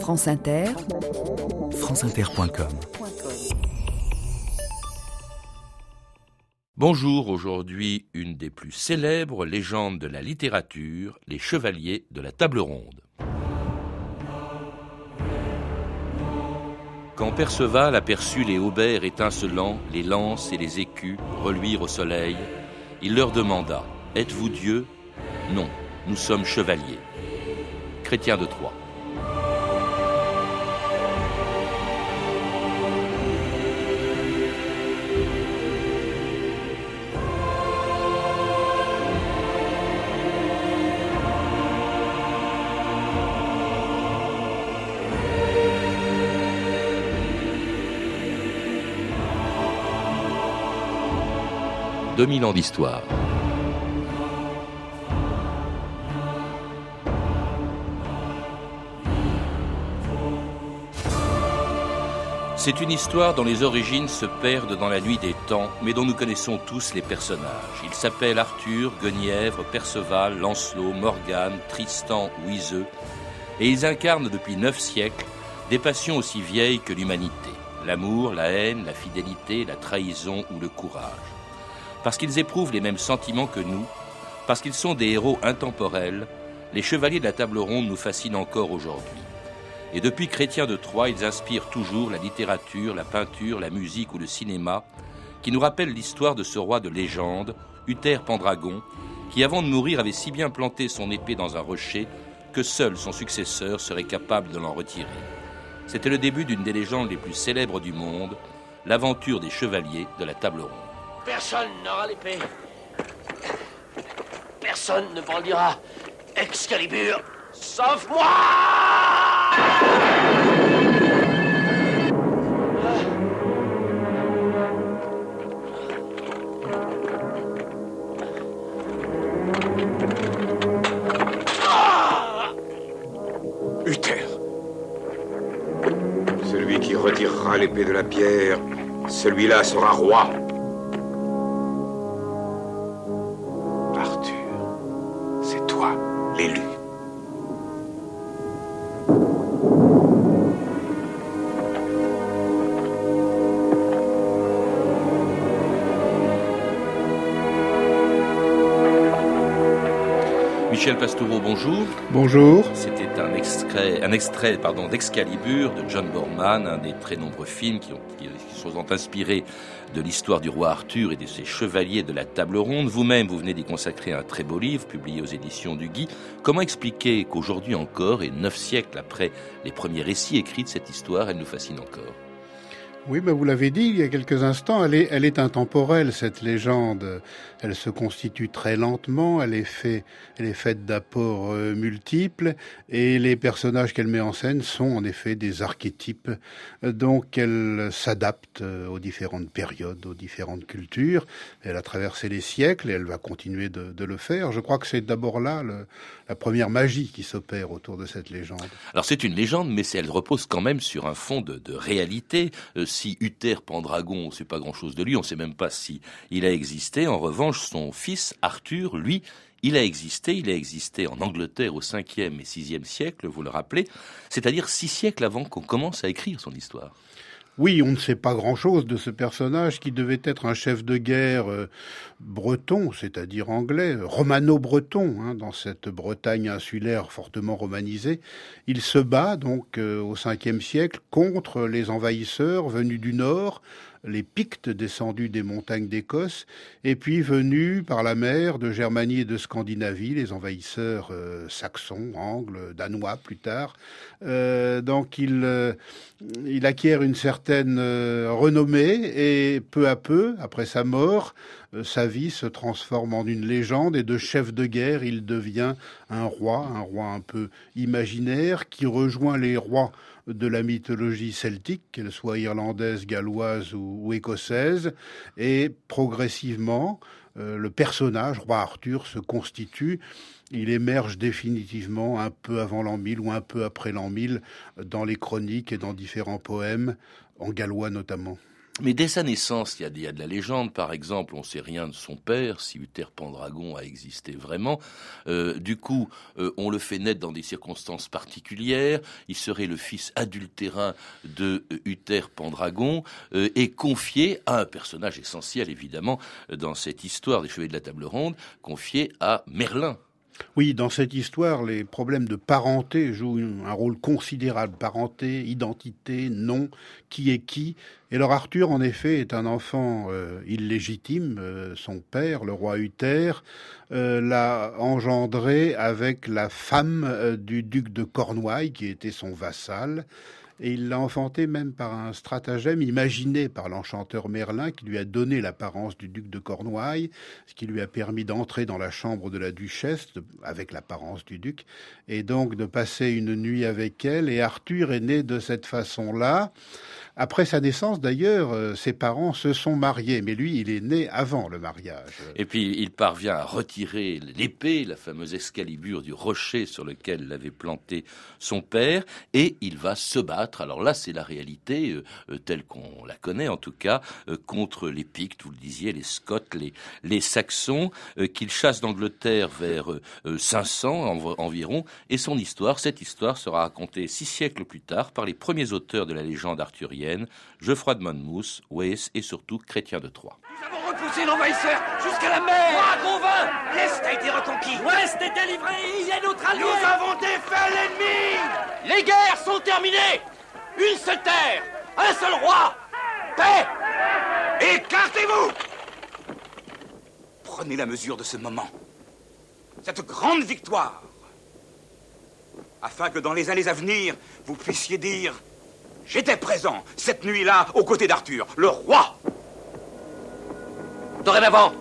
France Inter, franceinter.com Bonjour, aujourd'hui une des plus célèbres légendes de la littérature, les chevaliers de la table ronde. Quand Perceval aperçut les haubers étincelants, les lances et les écus reluire au soleil, il leur demanda Êtes-vous Dieu Non, nous sommes chevaliers. Chrétien de Troyes. 2000 ans d'histoire. C'est une histoire dont les origines se perdent dans la nuit des temps, mais dont nous connaissons tous les personnages. Ils s'appellent Arthur, Guenièvre, Perceval, Lancelot, Morgane, Tristan ou Iseux, et ils incarnent depuis neuf siècles des passions aussi vieilles que l'humanité. L'amour, la haine, la fidélité, la trahison ou le courage parce qu'ils éprouvent les mêmes sentiments que nous, parce qu'ils sont des héros intemporels, les chevaliers de la table ronde nous fascinent encore aujourd'hui. Et depuis Chrétien de Troyes, ils inspirent toujours la littérature, la peinture, la musique ou le cinéma, qui nous rappellent l'histoire de ce roi de légende, Uther Pendragon, qui avant de mourir avait si bien planté son épée dans un rocher que seul son successeur serait capable de l'en retirer. C'était le début d'une des légendes les plus célèbres du monde, l'aventure des chevaliers de la table ronde. Personne n'aura l'épée. Personne ne brandira Excalibur, sauf moi Uther. Celui qui retirera l'épée de la pierre, celui-là sera roi. Bonjour. Bonjour. C'était un extrait, un extrait pardon, d'Excalibur de John Borman, un des très nombreux films qui, ont, qui, sont inspirés de l'histoire du roi Arthur et de ses chevaliers de la table ronde. Vous-même, vous venez d'y consacrer un très beau livre publié aux éditions du Guy. Comment expliquer qu'aujourd'hui encore, et neuf siècles après les premiers récits écrits de cette histoire, elle nous fascine encore? Oui, mais vous l'avez dit il y a quelques instants, elle est, elle est intemporelle, cette légende. Elle se constitue très lentement, elle est, faite d'apports euh, multiples, et les personnages qu'elle met en scène sont en effet des archétypes. Donc elle s'adapte euh, aux différentes périodes, aux différentes cultures. Elle a traversé les siècles et elle va continuer de, le faire. Je crois que c'est d'abord là la première magie qui s'opère autour de cette légende. Alors c'est une légende, mais elle repose quand même sur un fond de, réalité. Euh, si Uther Pendragon, on ne sait pas grand-chose de lui, on ne sait même pas si il a existé. En revanche, son fils Arthur, lui, il a existé, il a existé en Angleterre au 5e et 6e siècle, vous le rappelez, c'est-à-dire six siècles avant qu'on commence à écrire son histoire. Oui, on ne sait pas grand-chose de ce personnage qui devait être un chef de guerre euh, breton, c'est-à-dire anglais, romano-breton, hein, dans cette Bretagne insulaire fortement romanisée. Il se bat donc euh, au 5e siècle contre les envahisseurs venus du nord, les Pictes descendus des montagnes d'Écosse, et puis venus par la mer de Germanie et de Scandinavie, les envahisseurs euh, saxons, angles, danois plus tard. Euh, donc il, euh, il acquiert une certaine renommée et peu à peu, après sa mort, sa vie se transforme en une légende et de chef de guerre, il devient un roi, un roi un peu imaginaire qui rejoint les rois de la mythologie celtique, qu'elle soit irlandaise, galloise ou, écossaise, et progressivement, euh, le personnage, roi Arthur, se constitue. Il émerge définitivement un peu avant l'an 1000 ou un peu après l'an 1000 dans les chroniques et dans différents poèmes, en gallois notamment. Mais dès sa naissance, il y, a, de la légende, par exemple, on sait rien de son père, si Uther Pendragon a existé vraiment. Euh, du coup, euh, on le fait naître dans des circonstances particulières. Il serait le fils adultérin de euh, Uther Pendragon et confié à un personnage essentiel, évidemment, dans cette histoire des Chevaliers de la Table Ronde, confié à Merlin. Oui, dans cette histoire, les problèmes de parenté jouent un rôle considérable. Parenté, identité, nom, qui est qui. Et alors Arthur, en effet, est un enfant euh, illégitime. Euh, son père, le roi Uther, euh, l'a engendré avec la femme du duc de Cornouailles, qui était son vassal et il l'a enfanté même par un stratagème imaginé par l'enchanteur Merlin qui lui a donné l'apparence du duc de Cornouailles, ce qui lui a permis d'entrer dans la chambre de la duchesse avec l'apparence du duc et donc de passer une nuit avec elle et Arthur est né de cette façon-là. Après sa naissance, d'ailleurs, euh, ses parents se sont mariés, mais lui, il est né avant le mariage. Et puis, il parvient à retirer l'épée, la fameuse escalibure du rocher sur lequel l'avait planté son père, et il va se battre. Alors là, c'est la réalité euh, euh, telle qu'on la connaît, en tout cas, contre les Pictes, vous le disiez, les Scots, les, les Saxons, qu'il chasse d'Angleterre vers 500 environ, et son histoire, cette histoire sera racontée six siècles plus tard par les premiers auteurs de la légende arthurienne Geoffroy de Monmouth, Wace et surtout Chrétien de Troyes. Nous avons repoussé l'envahisseur jusqu'à la mer. Moi, Gauvin L'Est a été reconquis. L'Ouest est délivré. Il est notre allié. Nous avons défait l'ennemi. Les guerres sont terminées Une seule terre Un seul roi Paix Écartez-vous Prenez la mesure de ce moment. Cette grande victoire afin que dans les années à venir, vous puissiez dire J'étais présent cette nuit-là aux côtés d'Arthur, le roi. Dorénavant,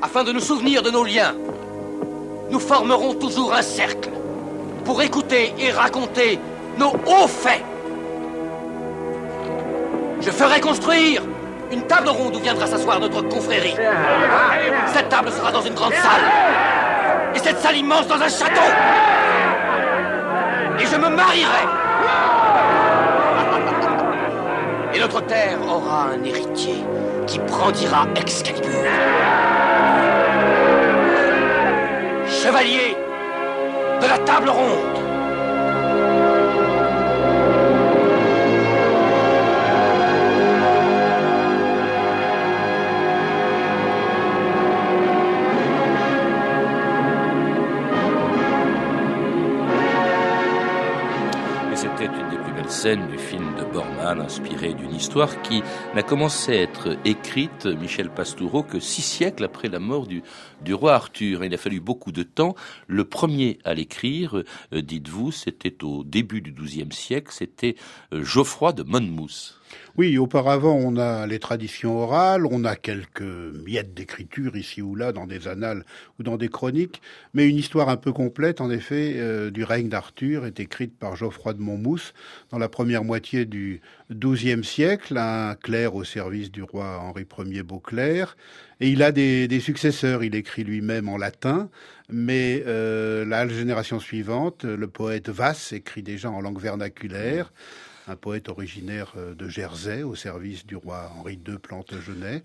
afin de nous souvenir de nos liens, nous formerons toujours un cercle pour écouter et raconter nos hauts faits. Je ferai construire une table ronde où viendra s'asseoir notre confrérie. Cette table sera dans une grande salle. Et cette salle immense dans un château. Et je me marierai et notre terre aura un héritier qui brandira Excalibur. Chevalier de la table ronde. Scènes du film Bormann, inspiré d'une histoire qui n'a commencé à être écrite, Michel Pastoureau, que six siècles après la mort du, du roi Arthur. Il a fallu beaucoup de temps. Le premier à l'écrire, euh, dites-vous, c'était au début du XIIe siècle, c'était euh, Geoffroy de Monmouth. Oui, auparavant, on a les traditions orales, on a quelques miettes d'écriture ici ou là dans des annales ou dans des chroniques, mais une histoire un peu complète, en effet, euh, du règne d'Arthur est écrite par Geoffroy de Monmouth dans la première moitié du XIIe siècle, un clerc au service du roi Henri Ier Beauclerc, et il a des, successeurs. Il écrit lui-même en latin, mais euh, la génération suivante, le poète Vasse écrit déjà en langue vernaculaire un poète originaire euh, de Jersey au service du roi Henri II Plantagenet.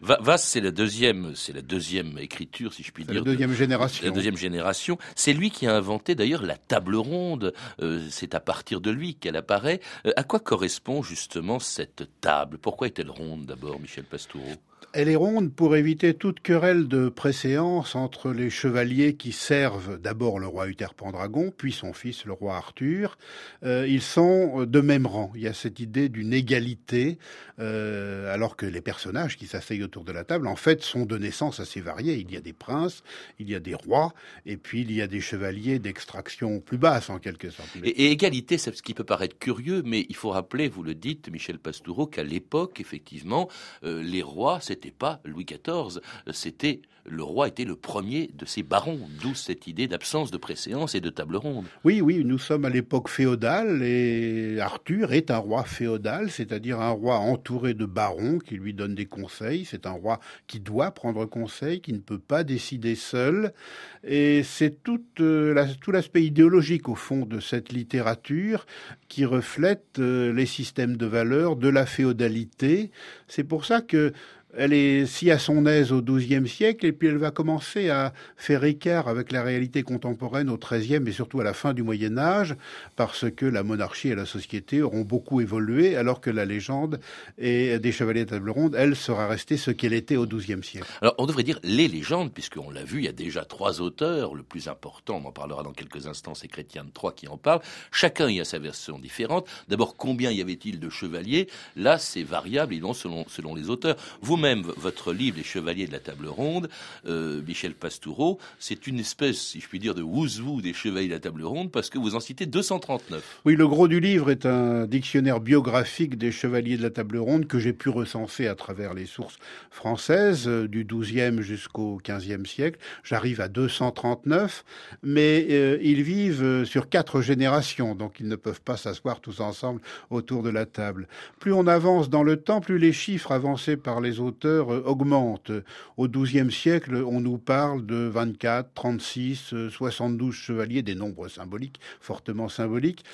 Vasse, c'est la deuxième, c'est la deuxième écriture, si je puis dire. La deuxième génération. La deuxième génération. C'est lui qui a inventé d'ailleurs la table ronde. Euh, c'est à partir de lui qu'elle apparaît. Euh, à quoi correspond justement cette table? Pourquoi est-elle ronde d'abord, Michel Pastoureau elle est ronde pour éviter toute querelle de préséance entre les chevaliers qui servent d'abord le roi Uther Pendragon, puis son fils le roi Arthur. Euh, ils sont de même rang. Il y a cette idée d'une égalité, euh, alors que les personnages qui s'asseyent autour de la table, en fait, sont de naissance assez variés. Il y a des princes, il y a des rois, et puis il y a des chevaliers d'extraction plus basse, en quelque sorte. Et, égalité, c'est ce qui peut paraître curieux, mais il faut rappeler, vous le dites, Michel Pastoureau, qu'à l'époque, effectivement, euh, les rois, c'était pas Louis XIV, c'était le roi était le premier de ces barons, d'où cette idée d'absence de préséance et de table ronde. Oui, oui, nous sommes à l'époque féodale et Arthur est un roi féodal, c'est-à-dire un roi entouré de barons qui lui donnent des conseils. C'est un roi qui doit prendre conseil, qui ne peut pas décider seul. Et c'est tout, euh, tout l'aspect idéologique au fond de cette littérature qui reflète euh, les systèmes de valeurs de la féodalité. C'est pour ça que elle est si à son aise au XIIe siècle, et puis elle va commencer à faire écart avec la réalité contemporaine au XIIIe et surtout à la fin du Moyen Âge, parce que la monarchie et la société auront beaucoup évolué, alors que la légende et des chevaliers de table ronde, elle, sera restée ce qu'elle était au XIIe siècle. Alors on devrait dire les légendes, puisqu'on l'a vu, il y a déjà trois auteurs. Le plus important, on en parlera dans quelques instants, c'est Chrétien de Troyes qui en parle. Chacun y a sa version différente. D'abord, combien y avait-il de chevaliers? Là, c'est variable, selon, selon les auteurs. Vous même votre livre, Les Chevaliers de la Table Ronde, euh, Michel Pastoureau, c'est une espèce, si je puis dire, de wouzou des Chevaliers de la Table Ronde, parce que vous en citez 239. Oui, le gros du livre est un dictionnaire biographique des Chevaliers de la Table Ronde que j'ai pu recenser à travers les sources françaises, euh, du XIIe jusqu'au XVe siècle. J'arrive à 239, mais euh, ils vivent sur quatre générations, donc ils ne peuvent pas s'asseoir tous ensemble autour de la table. Plus on avance dans le temps, plus les chiffres avancés par les auteurs euh, augmente. Au XIIe siècle, on nous parle de 24, 36, 72 chevaliers, des nombres symboliques, fortement symboliques.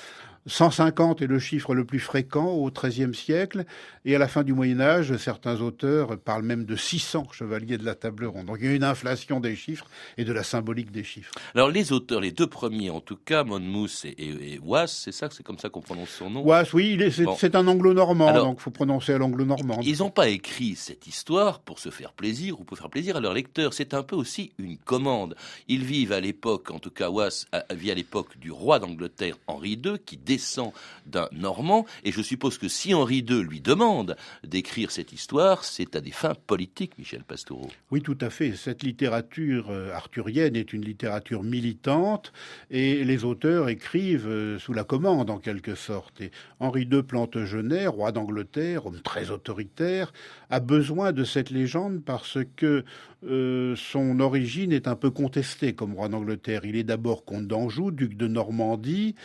150 est le chiffre le plus fréquent au XIIIe siècle, et à la fin du Moyen Âge, certains auteurs parlent même de 600 chevaliers de la table ronde. Donc il y a une inflation des chiffres et de la symbolique des chiffres. Alors les auteurs, les deux premiers en tout cas, Monmouth et, et, c'est ça, c'est comme ça qu'on prononce son nom? Was, oui, c'est un anglo-normand, donc il faut prononcer à l'anglo-normand. Ils n'ont pas écrit cette histoire pour se faire plaisir ou pour faire plaisir à leurs lecteurs. C'est un peu aussi une commande. Ils vivent à l'époque, en tout cas Was vit à l'époque du roi d'Angleterre Henri II, qui descend d'un Normand, et je suppose que si Henri II lui demande d'écrire cette histoire, c'est à des fins politiques, Michel Pastoureau. Oui, tout à fait. Cette littérature euh, arthurienne est une littérature militante, et les auteurs écrivent euh, sous la commande, en quelque sorte. Et Henri II Plantagenet, roi d'Angleterre, homme très autoritaire, a besoin de cette légende parce que euh, son origine est un peu contestée comme roi d'Angleterre. Il est d'abord comte d'Anjou, duc de Normandie.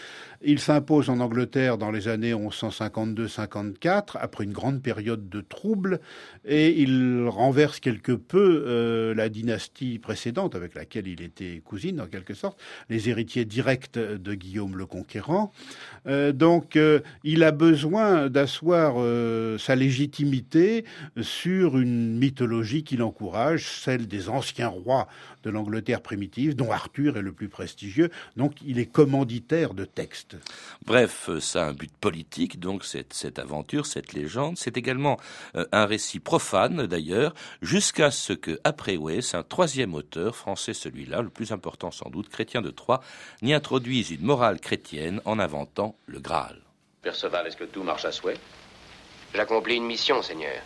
Il s'impose en Angleterre dans les années 1152-54, après une grande période de troubles, et il renverse quelque peu euh, la dynastie précédente, avec laquelle il était cousine en quelque sorte, les héritiers directs de Guillaume le Conquérant. Euh, donc il a besoin d'asseoir sa légitimité sur une mythologie qui l'encourage celle des anciens rois de l'Angleterre primitive, dont Arthur est le plus prestigieux. Donc il est commanditaire de textes. Bref, ça a un but politique, donc cette, cette aventure, cette légende. C'est également euh, un récit profane, d'ailleurs, jusqu'à ce que, après Weiss, un troisième auteur, français celui-là, le plus important sans doute, chrétien de Troyes, n'y introduise une morale chrétienne en inventant le Graal. Perceval, est-ce que tout marche à souhait? J'accomplis une mission, Seigneur.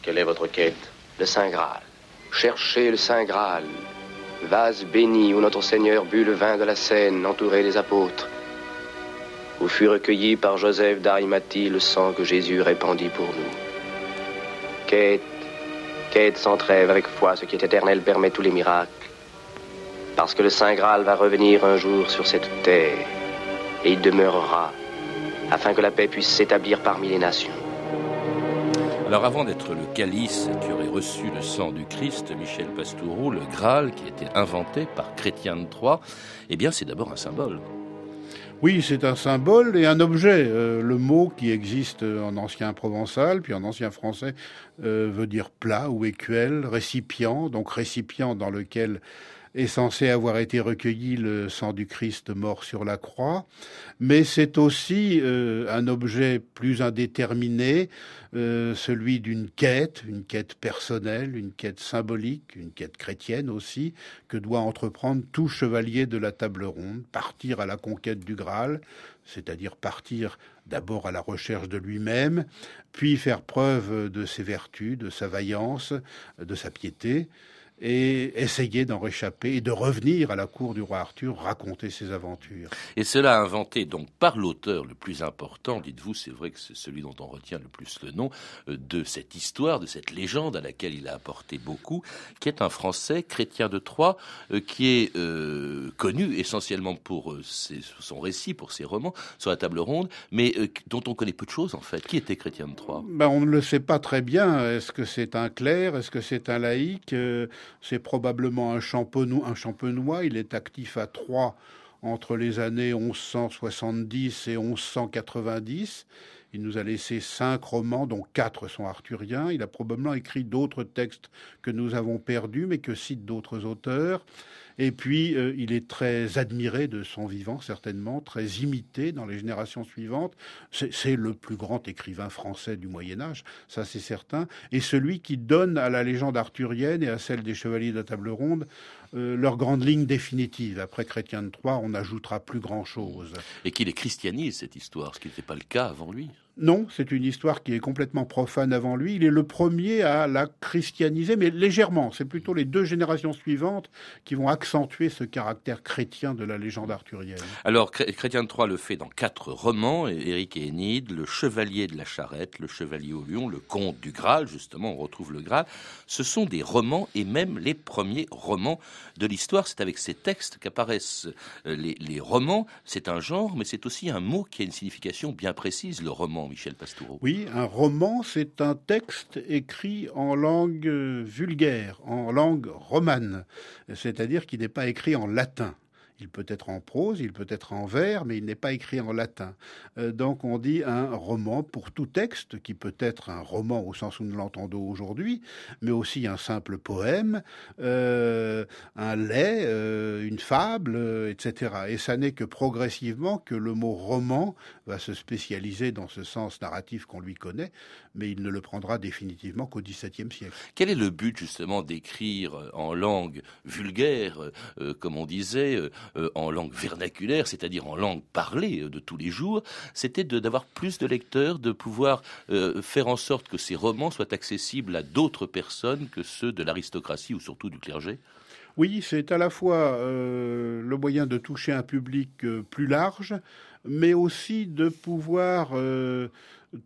Quelle est votre quête? Le Saint Graal. Cherchez le Saint Graal, vase béni où notre Seigneur but le vin de la Seine, entouré des apôtres, où fut recueilli par Joseph d'Arimathie le sang que Jésus répandit pour nous. Quête, quête sans trêve avec foi, ce qui est éternel permet tous les miracles, parce que le Saint Graal va revenir un jour sur cette terre, et il demeurera, afin que la paix puisse s'établir parmi les nations. Alors avant d'être le calice qui aurait reçu le sang du Christ, Michel Pastoureau, le Graal qui été inventé par Chrétien de Troyes, eh bien c'est d'abord un symbole. Oui, c'est un symbole et un objet. Euh, le mot qui existe en ancien provençal, puis en ancien français, euh, veut dire plat ou écuelle, récipient, donc récipient dans lequel est censé avoir été recueilli le sang du Christ mort sur la croix, mais c'est aussi euh, un objet plus indéterminé, euh, celui d'une quête, une quête personnelle, une quête symbolique, une quête chrétienne aussi, que doit entreprendre tout chevalier de la table ronde, partir à la conquête du Graal, c'est-à-dire partir d'abord à la recherche de lui-même, puis faire preuve de ses vertus, de sa vaillance, de sa piété, et essayer d'en réchapper et de revenir à la cour du roi Arthur raconter ses aventures. Et cela inventé donc par l'auteur le plus important, dites-vous, c'est vrai que c'est celui dont on retient le plus le nom, euh, de cette histoire, de cette légende à laquelle il a apporté beaucoup, qui est un Français chrétien de Troyes, euh, qui est euh, connu essentiellement pour son récit, pour ses romans sur la table ronde, mais dont on connaît peu de choses en fait. Qui était chrétien de Troyes? Ben, On ne le sait pas très bien. Est-ce que c'est un clerc? Est-ce que c'est un laïc? C'est probablement un champenois. Il est actif à Troyes entre les années 1170 et 1190. Il nous a laissé cinq romans, dont quatre sont arthuriens. Il a probablement écrit d'autres textes que nous avons perdus, mais que citent d'autres auteurs. Et puis, euh, il est très admiré de son vivant, certainement, très imité dans les générations suivantes. C'est le plus grand écrivain français du Moyen Âge, ça c'est certain, et celui qui donne à la légende arthurienne et à celle des chevaliers de la table ronde euh, leur grande ligne définitive. Après Chrétien de Troyes, on n'ajoutera plus grand-chose. Et qu'il est christianise, cette histoire, ce qui n'était pas le cas avant lui. Non, c'est une histoire qui est complètement profane avant lui. Il est le premier à la christianiser, mais légèrement. C'est plutôt les deux générations suivantes qui vont accentuer ce caractère chrétien de la légende arthurienne. Alors, Chrétien de Troyes le fait dans quatre romans, Éric et Énide, Le Chevalier de la Charrette, Le Chevalier au Lion, Le Comte du Graal, justement, on retrouve le Graal. Ce sont des romans et même les premiers romans de l'histoire. C'est avec ces textes qu'apparaissent euh, les romans. C'est un genre, mais c'est aussi un mot qui a une signification bien précise, le roman Michel Pastoureau Oui, un roman, c'est un texte écrit en langue vulgaire, en langue romane, c'est-à-dire qui n'est pas écrit en latin. Il peut être en prose, il peut être en vers, mais il n'est pas écrit en latin. Euh, donc on dit un roman pour tout texte, qui peut être un roman au sens où nous l'entendons aujourd'hui, mais aussi un simple poème, euh, un lait, euh, une fable, etc. Et ça n'est que progressivement que le mot roman va se spécialiser dans ce sens narratif qu'on lui connaît, mais il ne le prendra définitivement qu'au XVIIe siècle. Quel est le but justement d'écrire en langue vulgaire, comme on disait, euh, en langue vernaculaire, c'est-à-dire en langue parlée euh, de tous les jours, c'était d'avoir plus de lecteurs, de pouvoir euh, faire en sorte que ces romans soient accessibles à d'autres personnes que ceux de l'aristocratie ou surtout du clergé? Oui, c'est à la fois le moyen de toucher un public plus large, mais aussi de pouvoir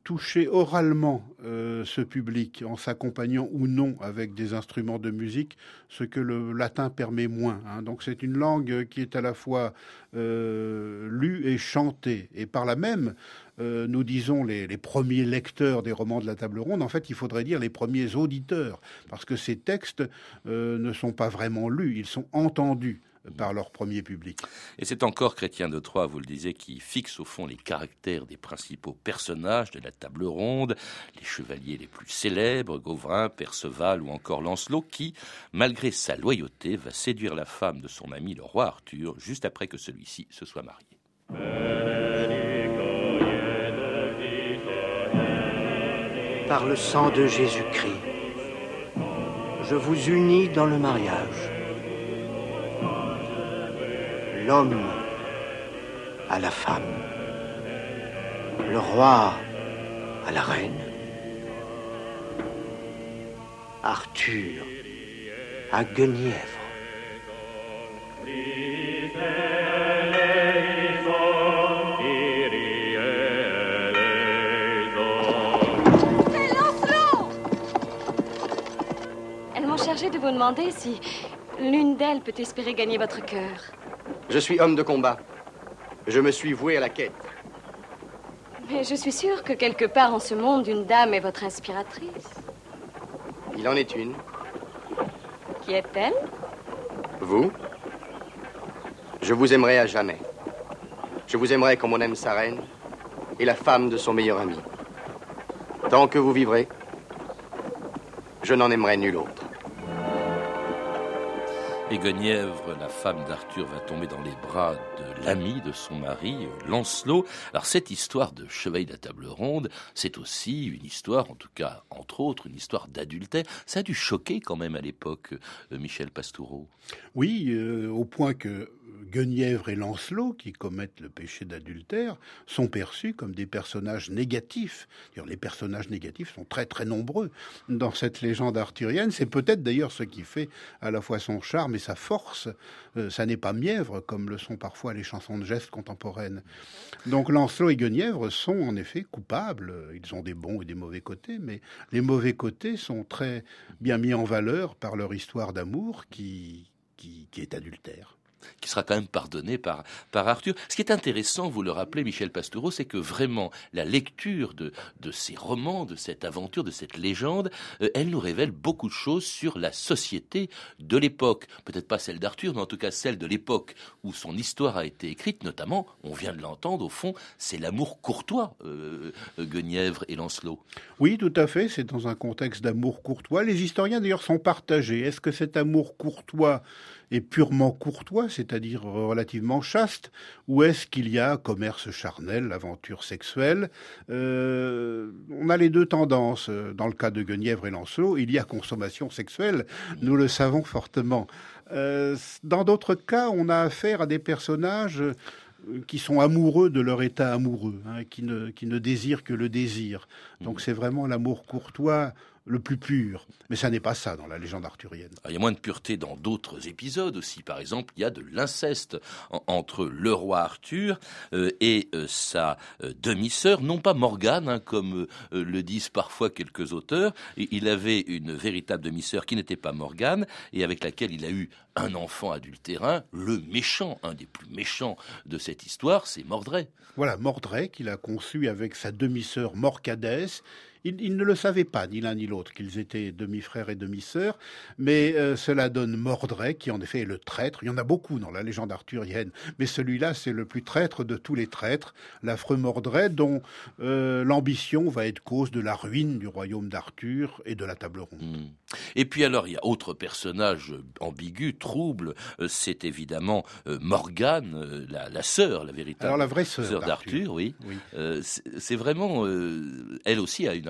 toucher oralement euh, ce public en s'accompagnant ou non avec des instruments de musique, ce que le latin permet moins. Hein. Donc c'est une langue qui est à la fois euh, lue et chantée. Et par là même, euh, nous disons les, les, premiers lecteurs des romans de la table ronde, en fait il faudrait dire les premiers auditeurs, parce que ces textes ne sont pas vraiment lus, ils sont entendus par leur premier public. Et c'est encore Chrétien de Troyes, vous le disiez, qui fixe au fond les caractères des principaux personnages de la table ronde, les chevaliers les plus célèbres, Gauvrin, Perceval ou encore Lancelot, qui, malgré sa loyauté, va séduire la femme de son ami le roi Arthur juste après que celui-ci se soit marié. Par le sang de Jésus-Christ, je vous unis dans le mariage l'homme à la femme, le roi à la reine, Arthur à Guenièvre. Elles m'ont chargé de vous demander si l'une d'elles peut espérer gagner votre cœur. Je suis homme de combat. Je me suis voué à la quête. Mais je suis sûre que quelque part en ce monde, une dame est votre inspiratrice. Il en est une. Qui est-elle? Vous? Je vous aimerai à jamais. Je vous aimerai comme on aime sa reine et la femme de son meilleur ami. Tant que vous vivrez, je n'en aimerai nul autre. Et Guenièvre, la femme d'Arthur, va tomber dans les bras de l'ami de son mari, Lancelot. Alors cette histoire de chevalier de la table ronde, c'est aussi une histoire, en tout cas, entre autres, une histoire d'adultère. Ça a dû choquer quand même à l'époque, euh, Michel Pastoureau. Oui, euh, au point que Guenièvre et Lancelot, qui commettent le péché d'adultère, sont perçus comme des personnages négatifs. Les personnages négatifs sont très très nombreux dans cette légende arthurienne. C'est peut-être d'ailleurs ce qui fait à la fois son charme et sa force. Euh, ça n'est pas mièvre comme le sont parfois les chansons de gestes contemporaines. Donc Lancelot et Guenièvre sont en effet coupables. Ils ont des bons et des mauvais côtés, mais les mauvais côtés sont très bien mis en valeur par leur histoire d'amour qui, qui est adultère qui sera quand même pardonné par, par Arthur. Ce qui est intéressant, vous le rappelez, Michel Pastoureau, c'est que vraiment la lecture de, de ces romans, de cette aventure, de cette légende, euh, elle nous révèle beaucoup de choses sur la société de l'époque. Peut-être pas celle d'Arthur, mais en tout cas celle de l'époque où son histoire a été écrite, notamment, on vient de l'entendre, au fond, c'est l'amour courtois, euh, euh, Guenièvre et Lancelot. Oui, tout à fait, c'est dans un contexte d'amour courtois. Les historiens d'ailleurs sont partagés. Est-ce que cet amour courtois est purement courtois, c'est-à-dire relativement chaste, ou est-ce qu'il y a commerce charnel, aventure sexuelle? Euh, On a les deux tendances. Dans le cas de Guenièvre et Lancelot, il y a consommation sexuelle, nous le savons fortement. Euh, dans d'autres cas, on a affaire à des personnages qui sont amoureux de leur état amoureux, hein, qui, ne, qui ne désirent que le désir. Donc c'est vraiment l'amour courtois le plus pur. Mais ça n'est pas ça dans la légende arthurienne. il y a moins de pureté dans d'autres épisodes aussi. Par exemple, il y a de l'inceste entre le roi Arthur euh, et euh, sa euh, demi-sœur, non pas Morgane, hein, comme le disent parfois quelques auteurs. Il avait une véritable demi-sœur qui n'était pas Morgane et avec laquelle il a eu un enfant adultérin. Le méchant, un des plus méchants de cette histoire, c'est Mordray. Voilà, Mordray qu'il a conçu avec sa demi-sœur Morcadès ils, ne le savaient pas, ni l'un ni l'autre, qu'ils étaient demi-frères et demi-sœurs, mais euh, cela donne Mordray, qui en effet est le traître. Il y en a beaucoup dans la légende arthurienne, mais celui-là, c'est le plus traître de tous les traîtres, l'affreux Mordray, dont euh, l'ambition va être cause de la ruine du royaume d'Arthur et de la table ronde. Hmm. Et puis alors, il y a autre personnage ambigu, trouble, euh, c'est évidemment Morgane, la, sœur, la véritable alors, la vraie sœur d'Arthur, oui. c'est vraiment, elle aussi a une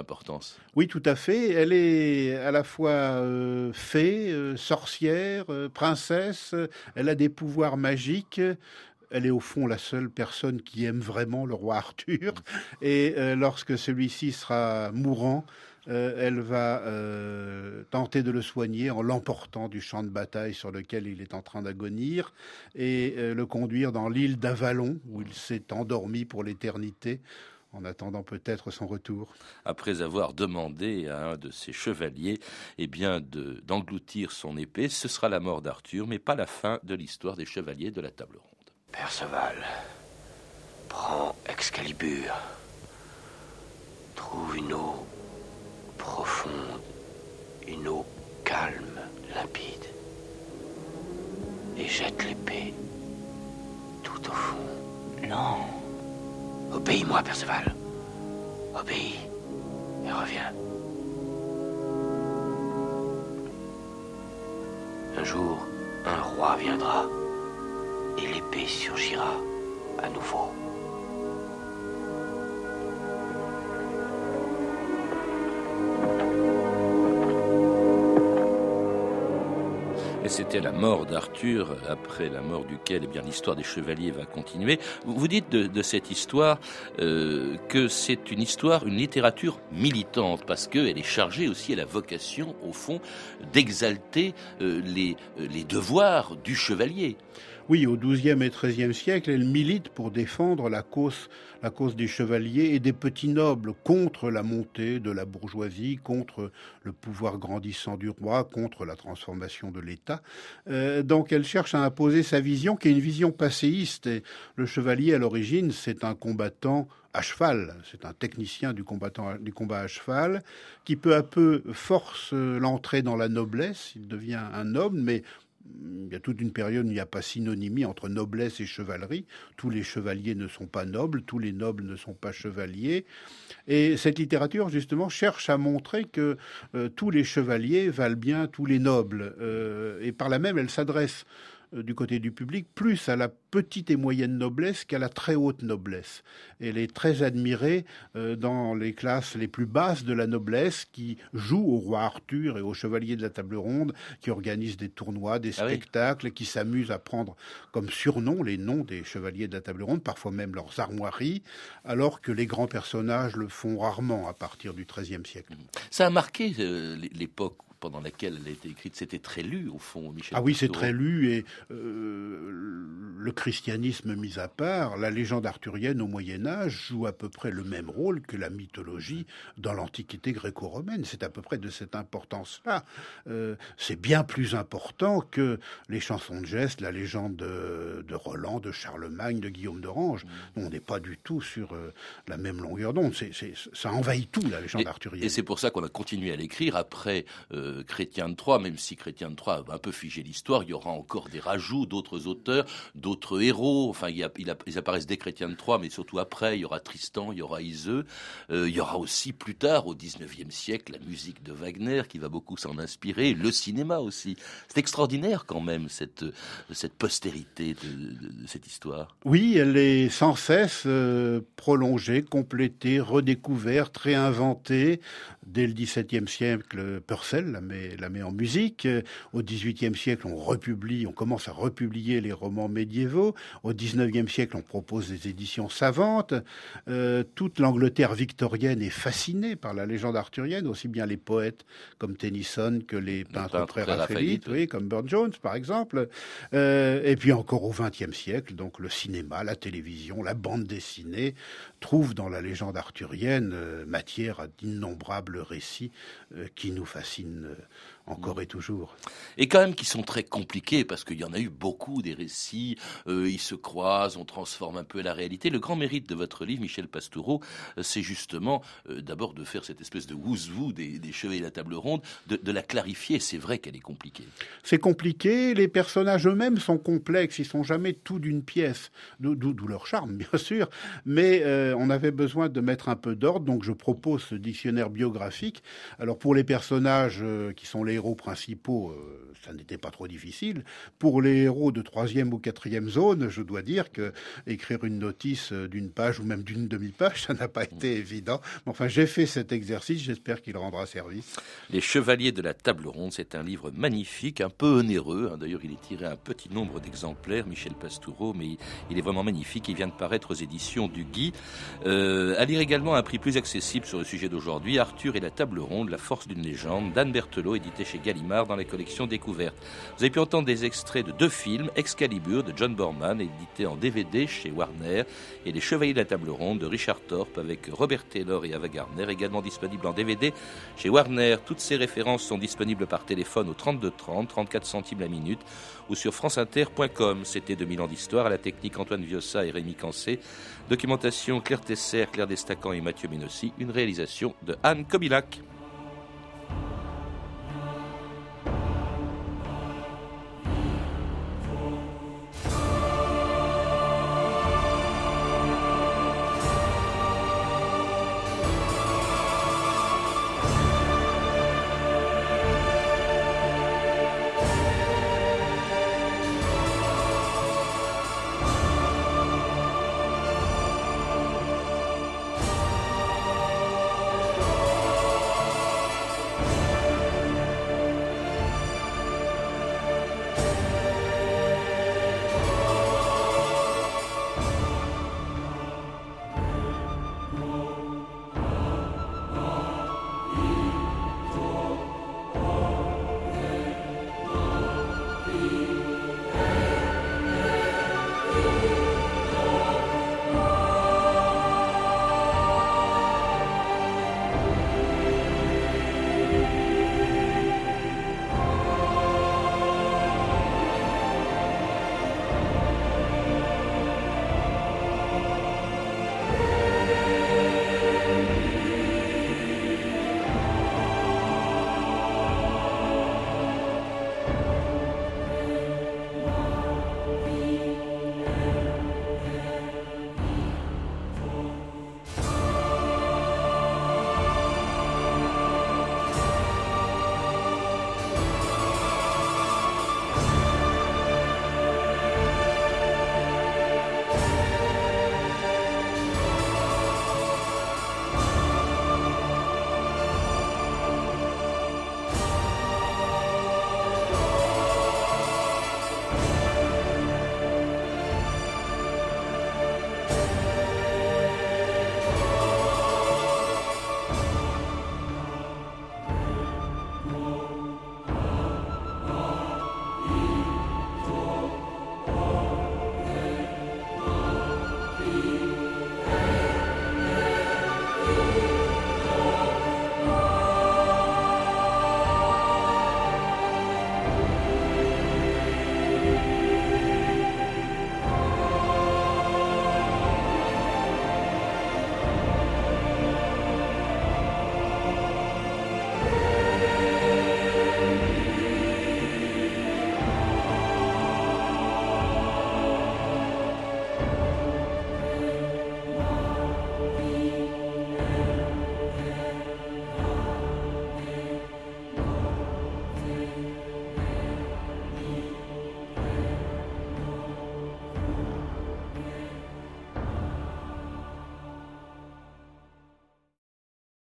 oui, tout à fait. Elle est à la fois euh, fée, euh, sorcière, euh, princesse. Elle a des pouvoirs magiques. Elle est au fond la seule personne qui aime vraiment le roi Arthur. Et lorsque celui-ci sera mourant, elle va tenter de le soigner en l'emportant du champ de bataille sur lequel il est en train d'agonir et le conduire dans l'île d'Avalon où il s'est endormi pour l'éternité en attendant peut-être son retour. Après avoir demandé à un de ses chevaliers eh bien, d'engloutir son épée, ce sera la mort d'Arthur, mais pas la fin de l'histoire des chevaliers de la table ronde. Perceval, prends Excalibur, trouve une eau profonde, une eau calme, limpide, et jette l'épée tout au fond. Non. Obéis-moi, Perceval. Obéis et reviens. Un jour, un roi viendra et l'épée surgira à nouveau. C'était la mort d'Arthur, après la mort duquel eh bien l'histoire des chevaliers va continuer. Vous dites de, cette histoire euh, que c'est une histoire, une littérature militante, parce qu'elle est chargée aussi à la vocation, au fond, d'exalter euh, euh, les devoirs du chevalier. Oui, au XIIe et XIIIe siècle, elle milite pour défendre la cause, la cause des chevaliers et des petits nobles contre la montée de la bourgeoisie, contre le pouvoir grandissant du roi, contre la transformation de l'État. Euh, donc elle cherche à imposer sa vision, qui est une vision passéiste. Et le chevalier, à l'origine, c'est un combattant à cheval, c'est un technicien du, du combat à cheval, qui peu à peu force l'entrée dans la noblesse, il devient un noble, mais il y a toute une période où il n'y a pas synonymie entre noblesse et chevalerie. Tous les chevaliers ne sont pas nobles, tous les nobles ne sont pas chevaliers. Et cette littérature, justement, cherche à montrer que euh, tous les chevaliers valent bien tous les nobles. Euh, et par là même, elle s'adresse du côté du public, plus à la petite et moyenne noblesse qu'à la très haute noblesse. Elle est très admirée euh, dans les classes les plus basses de la noblesse qui jouent au roi Arthur et aux chevaliers de la table ronde, qui organisent des tournois, des Ah spectacles, qui s'amusent à prendre comme surnom les noms des chevaliers de la table ronde, parfois même leurs armoiries, alors que les grands personnages le font rarement à partir du XIIIe siècle. Ça a marqué euh, l'époque pendant laquelle elle a été écrite. C'était très lu, au fond, Michel Ah oui, c'est très lu et euh, le christianisme mis à part, la légende arthurienne au Moyen Âge joue à peu près le même rôle que la mythologie dans l'Antiquité gréco-romaine. C'est à peu près de cette importance-là. Euh, c'est bien plus important que les chansons de gestes, la légende de, de Roland, de Charlemagne, de Guillaume d'Orange. On n'est pas du tout sur euh, la même longueur d'onde. Ça envahit tout la légende Et- arthurienne. Et c'est pour ça qu'on a continué à l'écrire après Chrétien de Troyes, même si Chrétien de Troyes a un peu figé l'histoire, il y aura encore des rajouts d'autres auteurs, d'autres héros. Enfin, il y a- il a- ils apparaissent dès Chrétien de Troyes, mais surtout après, il y aura Tristan, il y aura Iseux. Euh, il y aura aussi plus tard, au 19e siècle, la musique de Wagner qui va beaucoup s'en inspirer, le cinéma aussi. C'est extraordinaire quand même, cette, cette postérité de cette histoire. Oui, elle est sans cesse euh, prolongée, complétée, redécouverte, réinventée. Dès le XVIIe siècle, Purcell la met, la met en musique. Euh, Au XVIIIe siècle, on republie, on commence à republier les romans médiévaux. Au XIXe siècle, on propose des éditions savantes. Euh, toute l'Angleterre victorienne est fascinée par la légende arthurienne, aussi bien les poètes comme Tennyson que les peintres pré-raphaélites, oui, comme Burne Jones, par exemple. Euh, et puis encore au XXe siècle, donc le cinéma, la télévision, la bande dessinée trouvent dans la légende arthurienne euh, matière à d'innombrables récits qui nous fascinent 네. Encore et toujours. Et quand même qui sont très compliqués parce qu'il y en a eu beaucoup des récits, euh, ils se croisent, on transforme un peu la réalité. Le grand mérite de votre livre, Michel Pastoureau, euh, c'est justement euh, d'abord de faire cette espèce de wouzou des, des cheveux et la table ronde, de, de la clarifier. C'est vrai qu'elle est compliquée. C'est compliqué, les personnages eux-mêmes sont complexes, ils sont jamais tout d'une pièce, d'où leur charme bien sûr, mais euh, on avait besoin de mettre un peu d'ordre, donc je propose ce dictionnaire biographique. Alors pour les personnages qui sont les héros principaux, euh, ça n'était pas trop difficile. Pour les héros de troisième ou quatrième zone, je dois dire que écrire une notice euh, d'une page ou même d'une demi-page, ça n'a pas été évident. Mais enfin, j'ai fait cet exercice, j'espère qu'il rendra service. Les Chevaliers de la Table Ronde, c'est un livre magnifique, un peu onéreux. hein. D'ailleurs, il est tiré à un petit nombre d'exemplaires, Michel Pastoureau, mais il- il est vraiment magnifique. Il vient de paraître aux éditions du Guy. Euh, à lire également à un prix plus accessible sur le sujet d'aujourd'hui, Arthur et la Table Ronde, la force d'une légende, d'Anne Berthelot, édité chez Gallimard dans la collection Découverte. Vous avez pu entendre des extraits de deux films, Excalibur de John Borman, édité en DVD chez Warner, et Les Chevaliers de la Table Ronde de Richard Thorpe avec Robert Taylor et Ava Gardner, également disponible en DVD chez Warner. Toutes ces références sont disponibles par téléphone au 32 30, 34 centimes la minute ou sur franceinter.com. C'était 2000 ans d'histoire à la technique Antoine Viossa et Rémi Cancé. Documentation Claire Tesser, Claire Destacan et Mathieu Minossi. Une réalisation de Anne Kobilac.